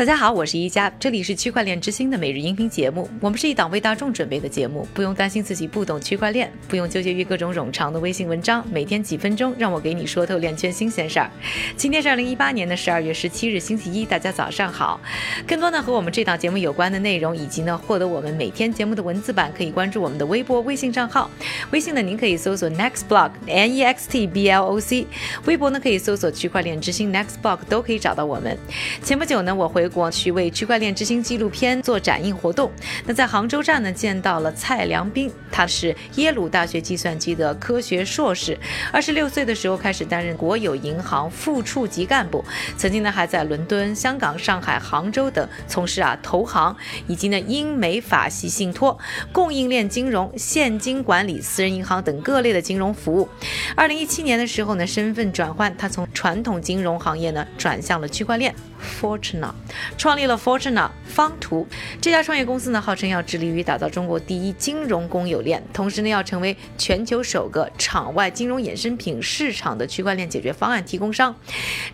大家好，我是一加，这里是区块链之星的每日音频节目。我们是一档为大众准备的节目，不用担心自己不懂区块链，不用纠结于各种冗长的微信文章，每天几分钟，让我给你说透链圈新鲜事儿。今天是二零一八年的十二月十七日，星期一，大家早上好。更多呢和我们这档节目有关的内容，以及呢获得我们每天节目的文字版，可以关注我们的微博、微信账号。微信呢，您可以搜索 Next Block N E X T B L O C；微博呢可以搜索区块链之星 Next Block，都可以找到我们。前不久呢，我回。过去为区块链之星纪录片做展映活动，那在杭州站呢见到了蔡良斌，他是耶鲁大学计算机的科学硕士，二十六岁的时候开始担任国有银行副处级干部，曾经呢还在伦敦、香港、上海、杭州等从事啊投行以及呢英美法系信托、供应链金融、现金管理、私人银行等各类的金融服务。二零一七年的时候呢，身份转换，他从传统金融行业呢转向了区块链。Fortuna 创立了 Fortuna 方图这家创业公司呢，号称要致力于打造中国第一金融公有链，同时呢，要成为全球首个场外金融衍生品市场的区块链解决方案提供商。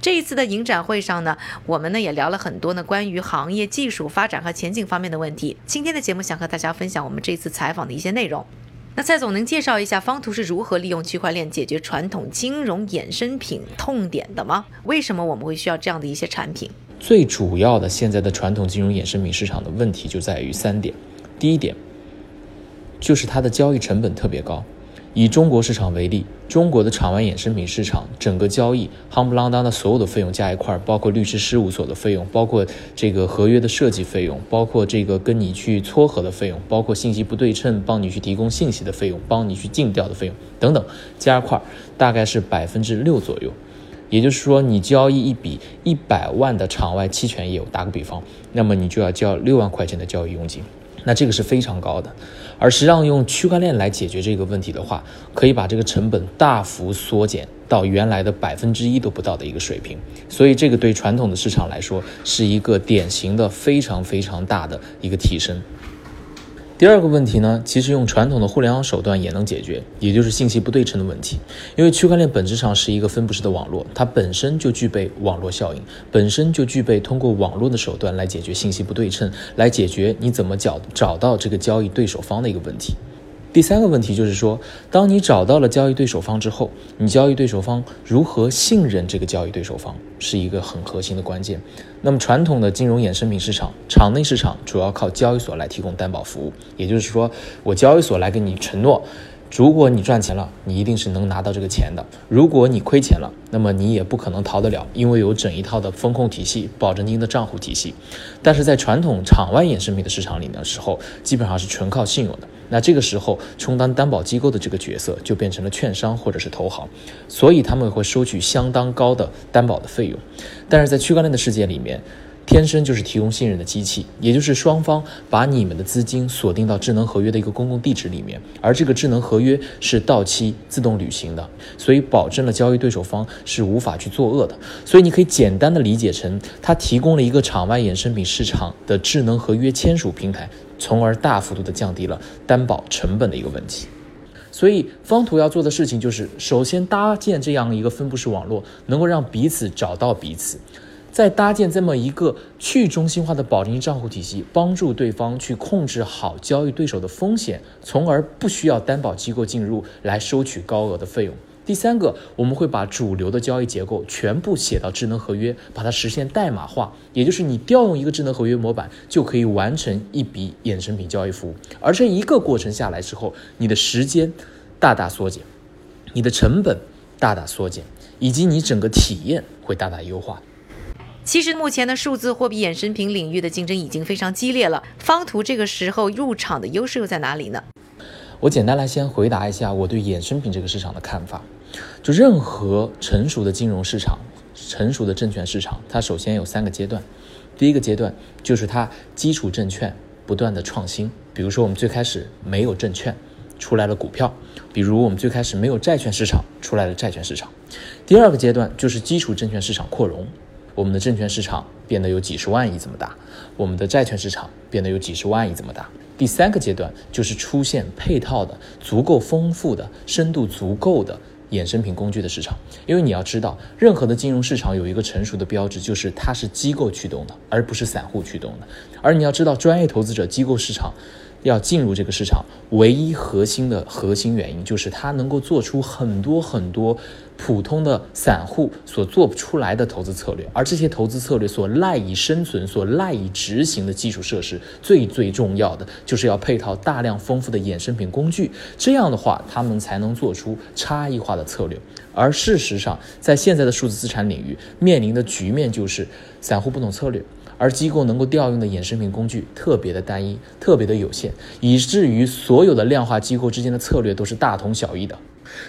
这一次的影展会上呢，我们呢也聊了很多呢关于行业技术发展和前景方面的问题。今天的节目想和大家分享我们这次采访的一些内容。那蔡总能介绍一下方图是如何利用区块链解决传统金融衍生品痛点的吗？为什么我们会需要这样的一些产品？最主要的现在的传统金融衍生品市场的问题就在于三点，第一点就是它的交易成本特别高。以中国市场为例，中国的场外衍生品市场整个交易夯不啷当的所有的费用加一块，包括律师事务所的费用，包括这个合约的设计费用，包括这个跟你去撮合的费用，包括信息不对称帮你去提供信息的费用，帮你去尽调的费用等等，加一块大概是百分之六左右。也就是说，你交易一笔一百万的场外期权业务，打个比方，那么你就要交六万块钱的交易佣金。那这个是非常高的，而实际上用区块链来解决这个问题的话，可以把这个成本大幅缩减到原来的百分之一都不到的一个水平，所以这个对传统的市场来说是一个典型的非常非常大的一个提升。第二个问题呢，其实用传统的互联网手段也能解决，也就是信息不对称的问题。因为区块链本质上是一个分布式的网络，它本身就具备网络效应，本身就具备通过网络的手段来解决信息不对称，来解决你怎么找找到这个交易对手方的一个问题。第三个问题就是说，当你找到了交易对手方之后，你交易对手方如何信任这个交易对手方，是一个很核心的关键。那么，传统的金融衍生品市场场内市场主要靠交易所来提供担保服务，也就是说，我交易所来给你承诺。如果你赚钱了，你一定是能拿到这个钱的；如果你亏钱了，那么你也不可能逃得了，因为有整一套的风控体系、保证金的账户体系。但是在传统场外衍生品的市场里面的时候，基本上是纯靠信用的。那这个时候，充当担保机构的这个角色就变成了券商或者是投行，所以他们会收取相当高的担保的费用。但是在区块链的世界里面，天生就是提供信任的机器，也就是双方把你们的资金锁定到智能合约的一个公共地址里面，而这个智能合约是到期自动履行的，所以保证了交易对手方是无法去作恶的。所以你可以简单的理解成，它提供了一个场外衍生品市场的智能合约签署平台，从而大幅度的降低了担保成本的一个问题。所以方图要做的事情就是，首先搭建这样一个分布式网络，能够让彼此找到彼此。再搭建这么一个去中心化的保证金账户体系，帮助对方去控制好交易对手的风险，从而不需要担保机构进入来收取高额的费用。第三个，我们会把主流的交易结构全部写到智能合约，把它实现代码化，也就是你调用一个智能合约模板就可以完成一笔衍生品交易服务。而这一个过程下来之后，你的时间大大缩减，你的成本大大缩减，以及你整个体验会大大优化。其实目前的数字货币衍生品领域的竞争已经非常激烈了。方图这个时候入场的优势又在哪里呢？我简单来先回答一下我对衍生品这个市场的看法。就任何成熟的金融市场、成熟的证券市场，它首先有三个阶段。第一个阶段就是它基础证券不断的创新，比如说我们最开始没有证券，出来了股票；比如我们最开始没有债券市场，出来了债券市场。第二个阶段就是基础证券市场扩容。我们的证券市场变得有几十万亿这么大，我们的债券市场变得有几十万亿这么大。第三个阶段就是出现配套的、足够丰富的、深度足够的衍生品工具的市场，因为你要知道，任何的金融市场有一个成熟的标志，就是它是机构驱动的，而不是散户驱动的。而你要知道，专业投资者、机构市场。要进入这个市场，唯一核心的核心原因就是它能够做出很多很多普通的散户所做不出来的投资策略，而这些投资策略所赖以生存、所赖以执行的基础设施，最最重要的就是要配套大量丰富的衍生品工具，这样的话，他们才能做出差异化的策略。而事实上，在现在的数字资产领域，面临的局面就是散户不懂策略。而机构能够调用的衍生品工具特别的单一，特别的有限，以至于所有的量化机构之间的策略都是大同小异的。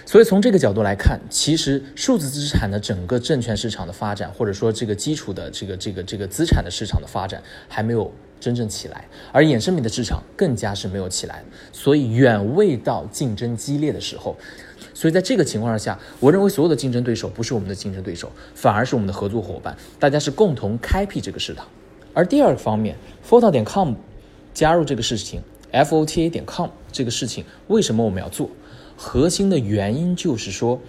所以从这个角度来看，其实数字资产的整个证券市场的发展，或者说这个基础的这个这个这个资产的市场的发展，还没有真正起来，而衍生品的市场更加是没有起来，所以远未到竞争激烈的时候。所以在这个情况下，我认为所有的竞争对手不是我们的竞争对手，反而是我们的合作伙伴，大家是共同开辟这个市场。而第二个方面，Fota 点 com 加入这个事情，Fota 点 com 这个事情，为什么我们要做？核心的原因就是说，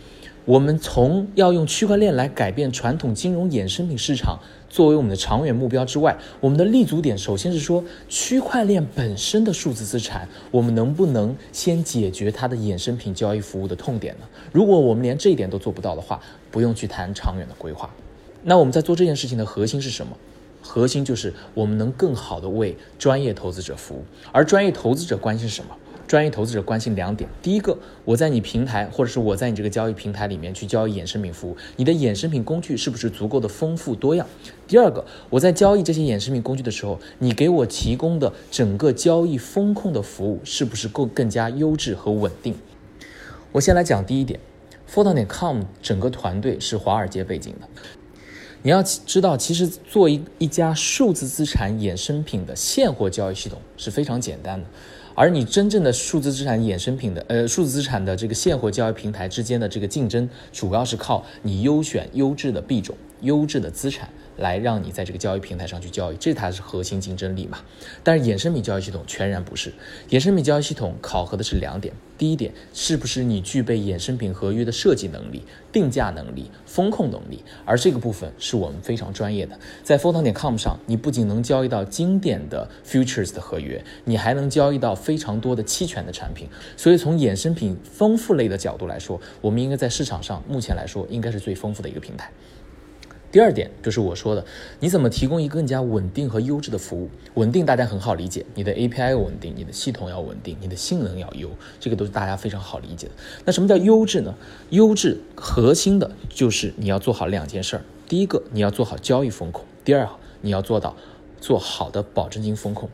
我们从要用区块链来改变传统金融衍生品市场作为我们的长远目标之外，我们的立足点首先是说，区块链本身的数字资产，我们能不能先解决它的衍生品交易服务的痛点呢？如果我们连这一点都做不到的话，不用去谈长远的规划。那我们在做这件事情的核心是什么？核心就是我们能更好的为专业投资者服务，而专业投资者关心什么？专业投资者关心两点：第一个，我在你平台或者是我在你这个交易平台里面去交易衍生品服务，你的衍生品工具是不是足够的丰富多样？第二个，我在交易这些衍生品工具的时候，你给我提供的整个交易风控的服务是不是够更加优质和稳定？我先来讲第一点 f o r t o n c o m 整个团队是华尔街背景的。你要知道，其实做一一家数字资产衍生品的现货交易系统是非常简单的，而你真正的数字资产衍生品的呃数字资产的这个现货交易平台之间的这个竞争，主要是靠你优选优质的币种、优质的资产。来让你在这个交易平台上去交易，这才是核心竞争力嘛。但是衍生品交易系统全然不是，衍生品交易系统考核的是两点：第一点，是不是你具备衍生品合约的设计能力、定价能力、风控能力？而这个部分是我们非常专业的。在 f o t o n 点 com 上，你不仅能交易到经典的 futures 的合约，你还能交易到非常多的期权的产品。所以从衍生品丰富类的角度来说，我们应该在市场上目前来说应该是最丰富的一个平台。第二点就是我说的，你怎么提供一个更加稳定和优质的服务？稳定大家很好理解，你的 API 稳定，你的系统要稳定，你的性能要优，这个都是大家非常好理解的。那什么叫优质呢？优质核心的就是你要做好两件事儿：第一个，你要做好交易风控；第二，你要做到做好的保证金风控。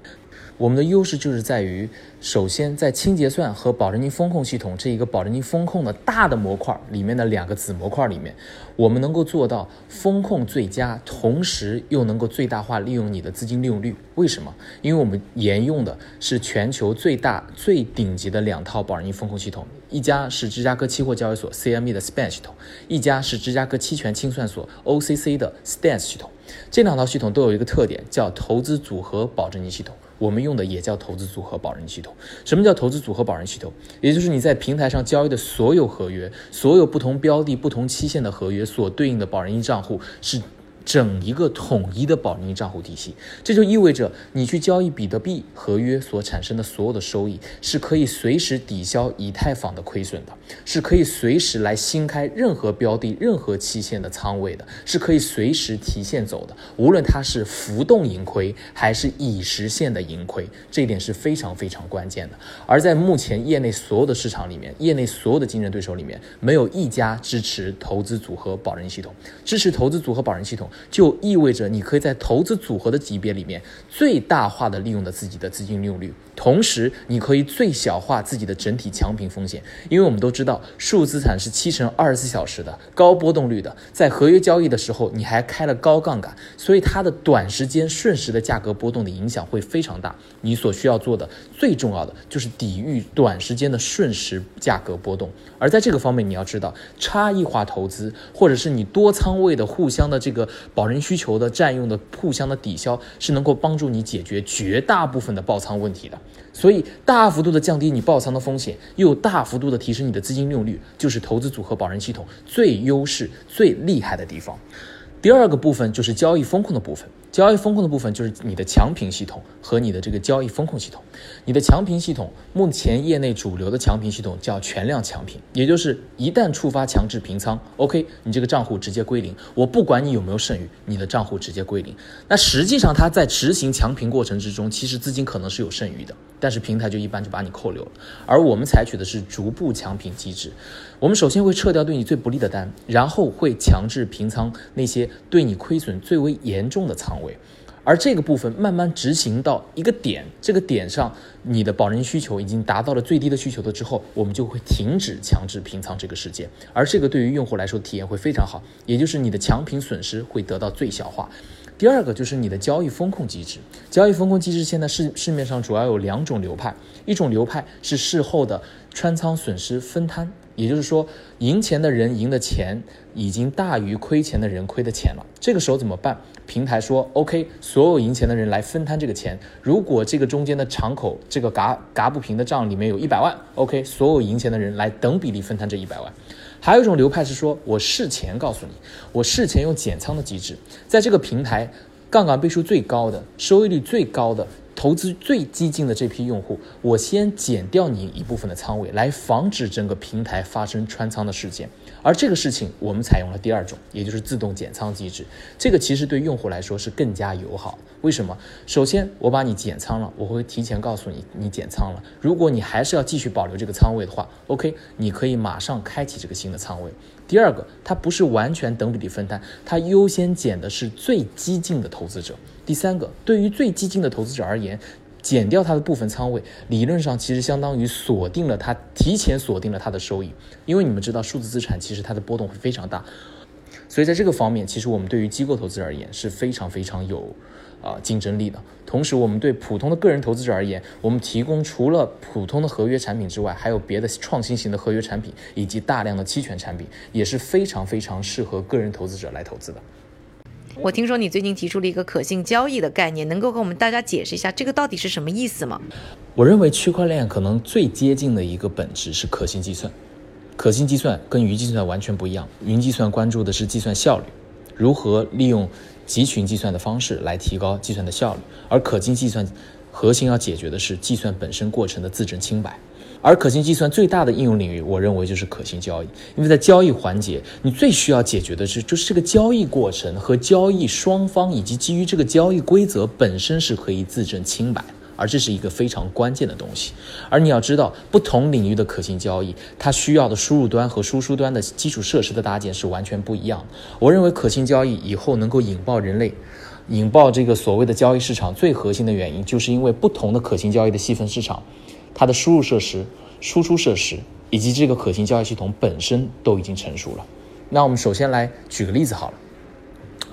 我们的优势就是在于，首先在清结算和保证金风控系统这一个保证金风控的大的模块里面的两个子模块里面，我们能够做到风控最佳，同时又能够最大化利用你的资金利用率。为什么？因为我们沿用的是全球最大最顶级的两套保证金风控系统，一家是芝加哥期货交易所 CME 的 SPAN 系统，一家是芝加哥期权清算所 OCC 的 Stance 系统。这两套系统都有一个特点，叫投资组合保证金系统。我们用的也叫投资组合保人系统。什么叫投资组合保人系统？也就是你在平台上交易的所有合约，所有不同标的、不同期限的合约所对应的保人一账户是。整一个统一的保证账户体系，这就意味着你去交易比特币合约所产生的所有的收益，是可以随时抵消以太坊的亏损的，是可以随时来新开任何标的、任何期限的仓位的，是可以随时提现走的。无论它是浮动盈亏还是已实现的盈亏，这一点是非常非常关键的。而在目前业内所有的市场里面，业内所有的竞争对手里面，没有一家支持投资组合保证系统，支持投资组合保证系统。就意味着你可以在投资组合的级别里面最大化的利用了自己的资金利用率，同时你可以最小化自己的整体强平风险。因为我们都知道，数字资产是七乘二十四小时的高波动率的，在合约交易的时候你还开了高杠杆，所以它的短时间瞬时的价格波动的影响会非常大。你所需要做的最重要的就是抵御短时间的瞬时价格波动。而在这个方面，你要知道差异化投资，或者是你多仓位的互相的这个保人需求的占用的互相的抵消，是能够帮助你解决绝大部分的爆仓问题的。所以，大幅度的降低你爆仓的风险，又大幅度的提升你的资金利用率，就是投资组合保人系统最优势、最厉害的地方。第二个部分就是交易风控的部分。交易风控的部分就是你的强平系统和你的这个交易风控系统。你的强平系统，目前业内主流的强平系统叫全量强平，也就是一旦触发强制平仓，OK，你这个账户直接归零，我不管你有没有剩余，你的账户直接归零。那实际上它在执行强平过程之中，其实资金可能是有剩余的，但是平台就一般就把你扣留了。而我们采取的是逐步强平机制，我们首先会撤掉对你最不利的单，然后会强制平仓那些对你亏损最为严重的仓位。而这个部分慢慢执行到一个点，这个点上你的保人需求已经达到了最低的需求的之后，我们就会停止强制平仓这个事件。而这个对于用户来说体验会非常好，也就是你的强平损失会得到最小化。第二个就是你的交易风控机制，交易风控机制现在市市面上主要有两种流派，一种流派是事后的穿仓损失分摊。也就是说，赢钱的人赢的钱已经大于亏钱的人亏的钱了。这个时候怎么办？平台说：“OK，所有赢钱的人来分摊这个钱。如果这个中间的敞口，这个嘎嘎不平的账里面有一百万，OK，所有赢钱的人来等比例分摊这一百万。”还有一种流派是说：“我事前告诉你，我事前用减仓的机制，在这个平台杠杆倍数最高的、收益率最高的。”投资最激进的这批用户，我先减掉你一部分的仓位，来防止整个平台发生穿仓的事件。而这个事情，我们采用了第二种，也就是自动减仓机制。这个其实对用户来说是更加友好。为什么？首先，我把你减仓了，我会提前告诉你你减仓了。如果你还是要继续保留这个仓位的话，OK，你可以马上开启这个新的仓位。第二个，它不是完全等比例分摊，它优先减的是最激进的投资者。第三个，对于最激进的投资者而言，减掉他的部分仓位，理论上其实相当于锁定了他提前锁定了他的收益。因为你们知道，数字资产其实它的波动会非常大，所以在这个方面，其实我们对于机构投资者而言是非常非常有。啊，竞争力的同时，我们对普通的个人投资者而言，我们提供除了普通的合约产品之外，还有别的创新型的合约产品，以及大量的期权产品，也是非常非常适合个人投资者来投资的。我听说你最近提出了一个可信交易的概念，能够跟我们大家解释一下这个到底是什么意思吗？我认为区块链可能最接近的一个本质是可信计算。可信计算跟云计算完全不一样，云计算关注的是计算效率，如何利用。集群计算的方式来提高计算的效率，而可信计算核心要解决的是计算本身过程的自证清白。而可信计算最大的应用领域，我认为就是可信交易，因为在交易环节，你最需要解决的是，就是这个交易过程和交易双方以及基于这个交易规则本身是可以自证清白。而这是一个非常关键的东西，而你要知道，不同领域的可信交易，它需要的输入端和输出端的基础设施的搭建是完全不一样的。我认为可信交易以后能够引爆人类，引爆这个所谓的交易市场，最核心的原因，就是因为不同的可信交易的细分市场，它的输入设施、输出设施以及这个可信交易系统本身都已经成熟了。那我们首先来举个例子好了。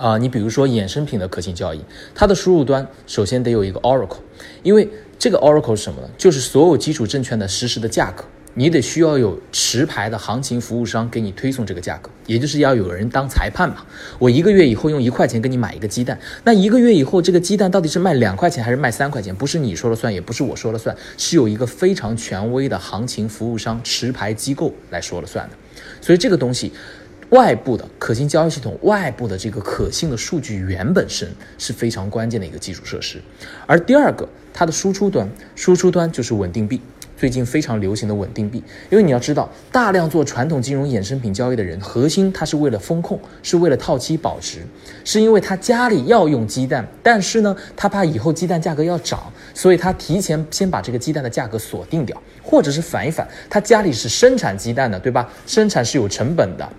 啊，你比如说衍生品的可信交易，它的输入端首先得有一个 Oracle，因为这个 Oracle 是什么呢？就是所有基础证券的实时的价格，你得需要有持牌的行情服务商给你推送这个价格，也就是要有人当裁判嘛。我一个月以后用一块钱给你买一个鸡蛋，那一个月以后这个鸡蛋到底是卖两块钱还是卖三块钱？不是你说了算，也不是我说了算，是有一个非常权威的行情服务商持牌机构来说了算的。所以这个东西。外部的可信交易系统，外部的这个可信的数据源本身是非常关键的一个基础设施。而第二个，它的输出端，输出端就是稳定币，最近非常流行的稳定币。因为你要知道，大量做传统金融衍生品交易的人，核心他是为了风控，是为了套期保值，是因为他家里要用鸡蛋，但是呢，他怕以后鸡蛋价格要涨，所以他提前先把这个鸡蛋的价格锁定掉，或者是反一反，他家里是生产鸡蛋的，对吧？生产是有成本的。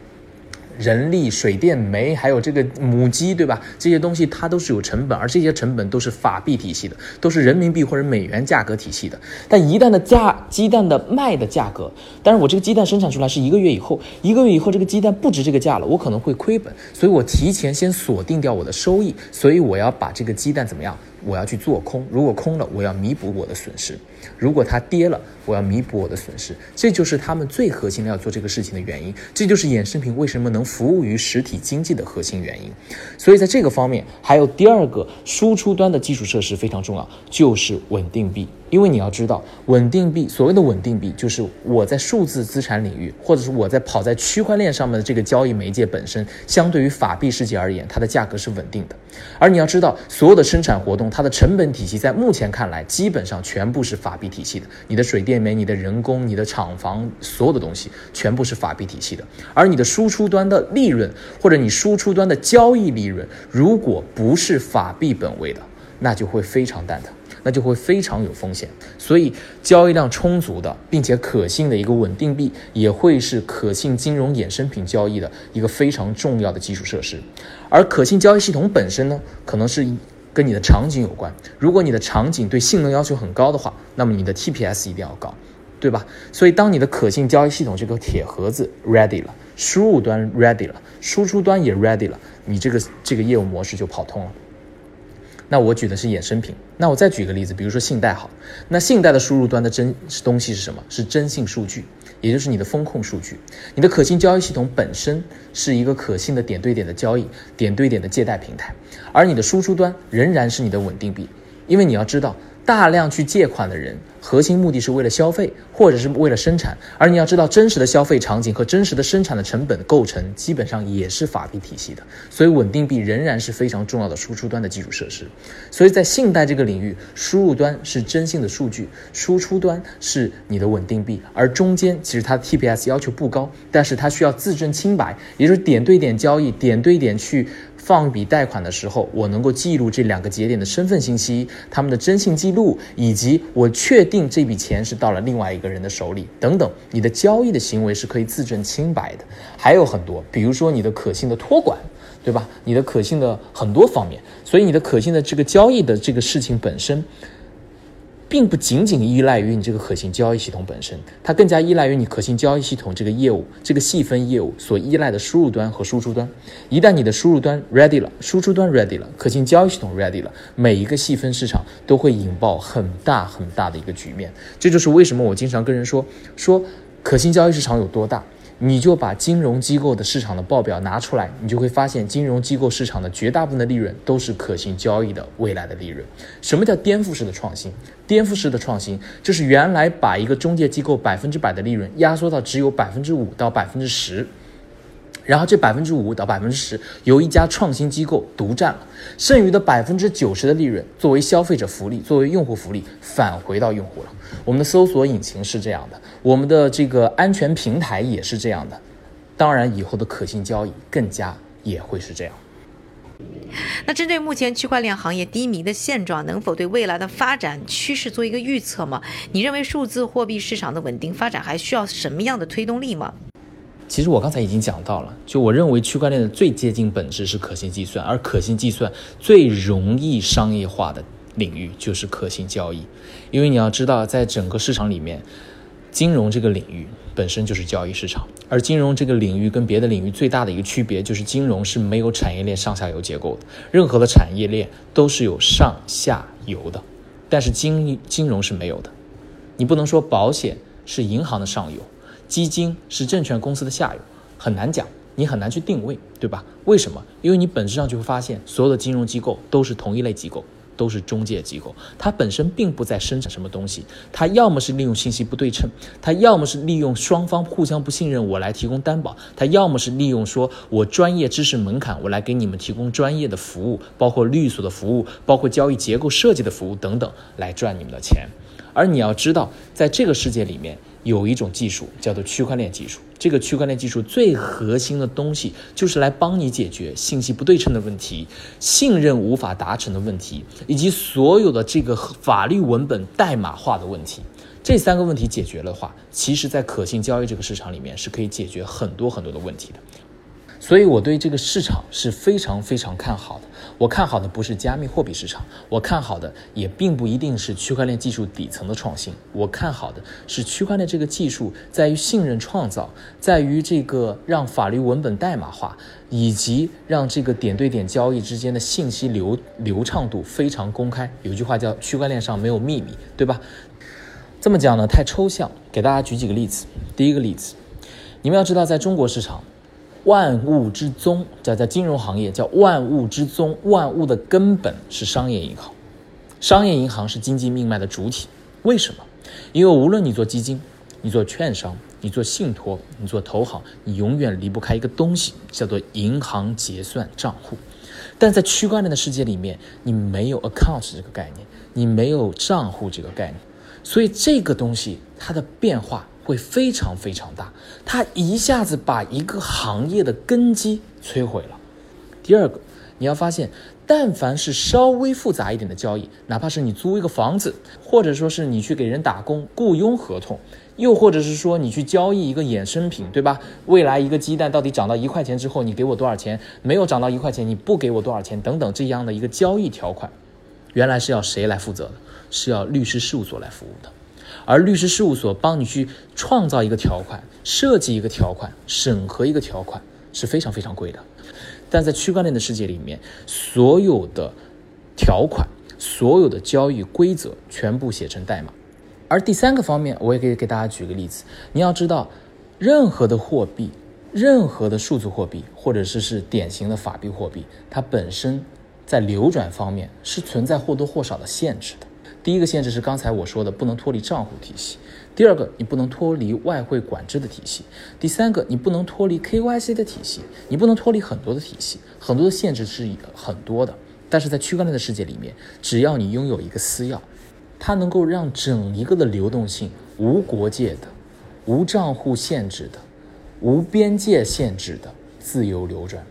人力、水电煤，还有这个母鸡，对吧？这些东西它都是有成本，而这些成本都是法币体系的，都是人民币或者美元价格体系的。但一旦的价鸡蛋的卖的价格，但是我这个鸡蛋生产出来是一个月以后，一个月以后这个鸡蛋不值这个价了，我可能会亏本，所以我提前先锁定掉我的收益，所以我要把这个鸡蛋怎么样我要去做空；如果空了，我要弥补我的损失；如果它跌了，我要弥补我的损失。这就是他们最核心的要做这个事情的原因。这就是衍生品为什么能服务于实体经济的核心原因。所以在这个方面，还有第二个输出端的基础设施非常重要，就是稳定币。因为你要知道，稳定币所谓的稳定币，就是我在数字资产领域，或者是我在跑在区块链上面的这个交易媒介本身，相对于法币世界而言，它的价格是稳定的。而你要知道，所有的生产活动，它的成本体系在目前看来，基本上全部是法法币体系的。你的水电煤、你的人工、你的厂房，所有的东西全部是法币体系的。而你的输出端的利润，或者你输出端的交易利润，如果不是法币本位的，那就会非常蛋疼。那就会非常有风险，所以交易量充足的并且可信的一个稳定币，也会是可信金融衍生品交易的一个非常重要的基础设施。而可信交易系统本身呢，可能是跟你的场景有关。如果你的场景对性能要求很高的话，那么你的 TPS 一定要高，对吧？所以当你的可信交易系统这个铁盒子 ready 了，输入端 ready 了，输出端也 ready 了，你这个这个业务模式就跑通了。那我举的是衍生品，那我再举个例子，比如说信贷好，那信贷的输入端的真东西是什么？是征信数据，也就是你的风控数据。你的可信交易系统本身是一个可信的点对点的交易、点对点的借贷平台，而你的输出端仍然是你的稳定币，因为你要知道。大量去借款的人，核心目的是为了消费，或者是为了生产。而你要知道，真实的消费场景和真实的生产的成本构成，基本上也是法币体系的。所以，稳定币仍然是非常重要的输出端的基础设施。所以在信贷这个领域，输入端是征信的数据，输出端是你的稳定币，而中间其实它的 TPS 要求不高，但是它需要自证清白，也就是点对点交易，点对点去。放一笔贷款的时候，我能够记录这两个节点的身份信息、他们的征信记录，以及我确定这笔钱是到了另外一个人的手里等等。你的交易的行为是可以自证清白的，还有很多，比如说你的可信的托管，对吧？你的可信的很多方面，所以你的可信的这个交易的这个事情本身。并不仅仅依赖于你这个可信交易系统本身，它更加依赖于你可信交易系统这个业务、这个细分业务所依赖的输入端和输出端。一旦你的输入端 ready 了，输出端 ready 了，可信交易系统 ready 了，每一个细分市场都会引爆很大很大的一个局面。这就是为什么我经常跟人说说可信交易市场有多大。你就把金融机构的市场的报表拿出来，你就会发现，金融机构市场的绝大部分的利润都是可行交易的未来的利润。什么叫颠覆式的创新？颠覆式的创新就是原来把一个中介机构百分之百的利润压缩到只有百分之五到百分之十。然后这百分之五到百分之十由一家创新机构独占了，剩余的百分之九十的利润作为消费者福利，作为用户福利返回到用户了。我们的搜索引擎是这样的，我们的这个安全平台也是这样的，当然以后的可信交易更加也会是这样。那针对目前区块链行业低迷的现状，能否对未来的发展趋势做一个预测吗？你认为数字货币市场的稳定发展还需要什么样的推动力吗？其实我刚才已经讲到了，就我认为区块链的最接近本质是可信计算，而可信计算最容易商业化的领域就是可信交易，因为你要知道，在整个市场里面，金融这个领域本身就是交易市场，而金融这个领域跟别的领域最大的一个区别就是金融是没有产业链上下游结构的，任何的产业链都是有上下游的，但是金金融是没有的，你不能说保险是银行的上游。基金是证券公司的下游，很难讲，你很难去定位，对吧？为什么？因为你本质上就会发现，所有的金融机构都是同一类机构，都是中介机构，它本身并不在生产什么东西，它要么是利用信息不对称，它要么是利用双方互相不信任我来提供担保，它要么是利用说我专业知识门槛我来给你们提供专业的服务，包括律所的服务，包括交易结构设计的服务等等，来赚你们的钱。而你要知道，在这个世界里面。有一种技术叫做区块链技术，这个区块链技术最核心的东西就是来帮你解决信息不对称的问题、信任无法达成的问题，以及所有的这个法律文本代码化的问题。这三个问题解决的话，其实在可信交易这个市场里面是可以解决很多很多的问题的。所以我对这个市场是非常非常看好的。我看好的不是加密货币市场，我看好的也并不一定是区块链技术底层的创新。我看好的是区块链这个技术在于信任创造，在于这个让法律文本代码化，以及让这个点对点交易之间的信息流流畅度非常公开。有句话叫“区块链上没有秘密”，对吧？这么讲呢太抽象，给大家举几个例子。第一个例子，你们要知道，在中国市场。万物之宗，在在金融行业叫万物之宗，万物的根本是商业银行，商业银行是经济命脉的主体。为什么？因为无论你做基金，你做券商，你做信托，你做投行，你永远离不开一个东西，叫做银行结算账户。但在区块链的世界里面，你没有 account 这个概念，你没有账户这个概念，所以这个东西它的变化。会非常非常大，它一下子把一个行业的根基摧毁了。第二个，你要发现，但凡是稍微复杂一点的交易，哪怕是你租一个房子，或者说是你去给人打工雇佣合同，又或者是说你去交易一个衍生品，对吧？未来一个鸡蛋到底涨到一块钱之后，你给我多少钱？没有涨到一块钱，你不给我多少钱？等等这样的一个交易条款，原来是要谁来负责的？是要律师事务所来服务的。而律师事务所帮你去创造一个条款、设计一个条款、审核一个条款是非常非常贵的，但在区块链的世界里面，所有的条款、所有的交易规则全部写成代码。而第三个方面，我也可以给大家举个例子，你要知道，任何的货币、任何的数字货币，或者是是典型的法币货币，它本身在流转方面是存在或多或少的限制的。第一个限制是刚才我说的，不能脱离账户体系；第二个，你不能脱离外汇管制的体系；第三个，你不能脱离 KYC 的体系，你不能脱离很多的体系，很多的限制是很多的。但是在区块链的世界里面，只要你拥有一个私钥，它能够让整一个的流动性无国界的、无账户限制的、无边界限制的自由流转，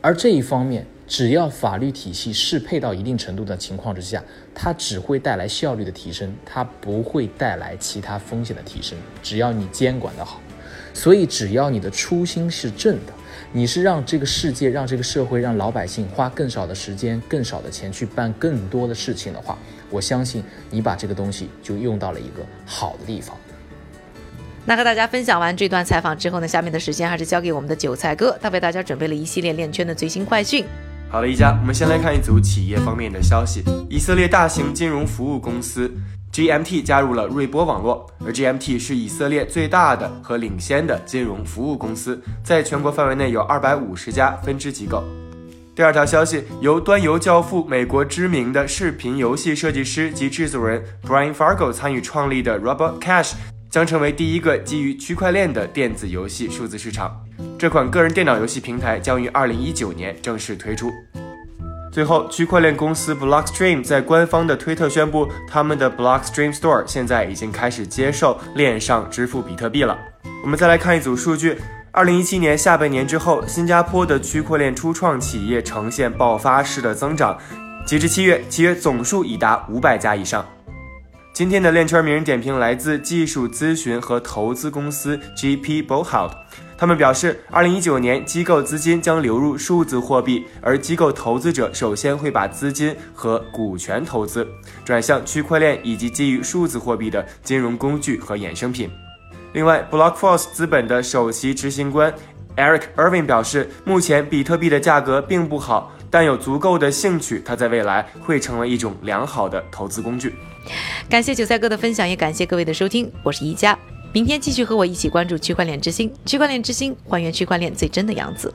而这一方面。只要法律体系适配到一定程度的情况之下，它只会带来效率的提升，它不会带来其他风险的提升。只要你监管的好，所以只要你的初心是正的，你是让这个世界、让这个社会、让老百姓花更少的时间、更少的钱去办更多的事情的话，我相信你把这个东西就用到了一个好的地方。那和大家分享完这段采访之后呢，下面的时间还是交给我们的韭菜哥，他为大家准备了一系列链圈的最新快讯。好了，一家，我们先来看一组企业方面的消息。以色列大型金融服务公司 GMT 加入了瑞波网络，而 GMT 是以色列最大的和领先的金融服务公司，在全国范围内有二百五十家分支机构。第二条消息，由端游教父、美国知名的视频游戏设计师及制作人 Brian Fargo 参与创立的 Robot Cash。将成为第一个基于区块链的电子游戏数字市场。这款个人电脑游戏平台将于二零一九年正式推出。最后，区块链公司 Blockstream 在官方的推特宣布，他们的 Blockstream Store 现在已经开始接受链上支付比特币了。我们再来看一组数据：二零一七年下半年之后，新加坡的区块链初创企业呈现爆发式的增长，截至七月，企业总数已达五百家以上。今天的链圈名人点评来自技术咨询和投资公司 GP Bohout，他们表示，二零一九年机构资金将流入数字货币，而机构投资者首先会把资金和股权投资转向区块链以及基于数字货币的金融工具和衍生品。另外，Blockforce 资本的首席执行官 Eric Irving 表示，目前比特币的价格并不好。但有足够的兴趣，它在未来会成为一种良好的投资工具。感谢韭菜哥的分享，也感谢各位的收听，我是宜家，明天继续和我一起关注区块链之星，区块链之星还原区块链最真的样子。